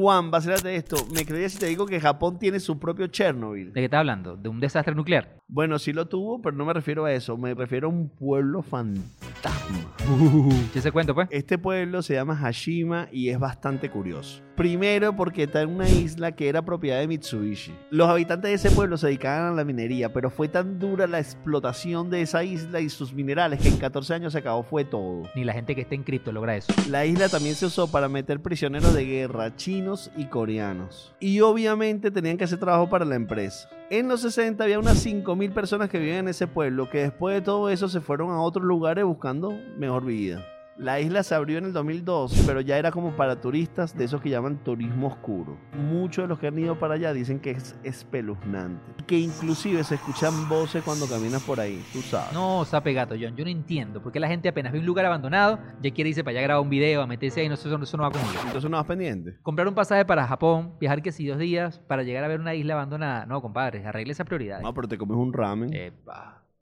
Juan, vacílate esto. ¿Me creerías si te digo que Japón tiene su propio Chernobyl? ¿De qué estás hablando? ¿De un desastre nuclear? Bueno, sí lo tuvo, pero no me refiero a eso. Me refiero a un pueblo fantasma. ¿Qué se cuenta, pues? Este pueblo se llama Hashima y es bastante curioso. Primero porque está en una isla que era propiedad de Mitsubishi. Los habitantes de ese pueblo se dedicaban a la minería, pero fue tan dura la explotación de esa isla y sus minerales que en 14 años se acabó fue todo. Ni la gente que está en cripto logra eso. La isla también se usó para meter prisioneros de guerra chinos y coreanos. Y obviamente tenían que hacer trabajo para la empresa. En los 60 había unas 5.000 personas que vivían en ese pueblo, que después de todo eso se fueron a otros lugares buscando mejor vida. La isla se abrió en el 2002, pero ya era como para turistas de esos que llaman turismo oscuro. Muchos de los que han ido para allá dicen que es espeluznante. Que inclusive se escuchan voces cuando caminas por ahí, tú sabes. No, sape gato, John. Yo no entiendo por qué la gente apenas ve un lugar abandonado, ya quiere irse para allá a grabar un video, a meterse ahí, no sé, eso, eso no va conmigo. Entonces no vas pendiente. Comprar un pasaje para Japón, viajar que si dos días para llegar a ver una isla abandonada. No, compadre, arregle esas prioridades. No, pero te comes un ramen. Epa.